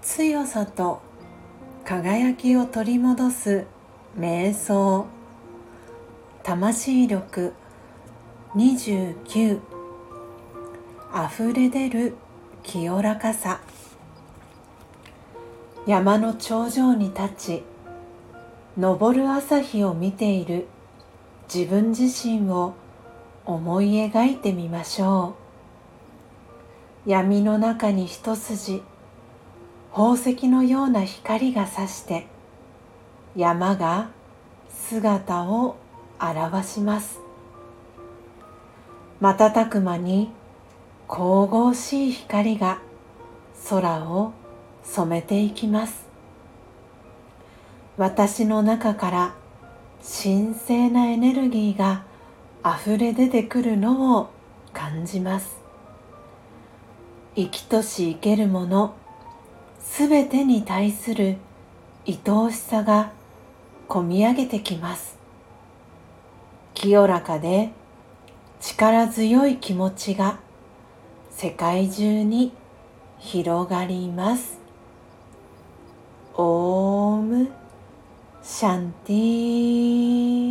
強さと輝きを取り戻す瞑想。魂力。29あふれ出る清らかさ。山の頂上に立ち昇る朝日を見ている自分自身を思い描いてみましょう。闇の中に一筋宝石のような光がさして山が姿を現します。瞬く間に神々しい光が空を染めていきます。私の中から神聖なエネルギーがあふれ出てくるのを感じます。生きとし生けるものすべてに対する愛おしさがこみ上げてきます。清らかで力強い気持ちが世界中に広がります。オームシャンティー。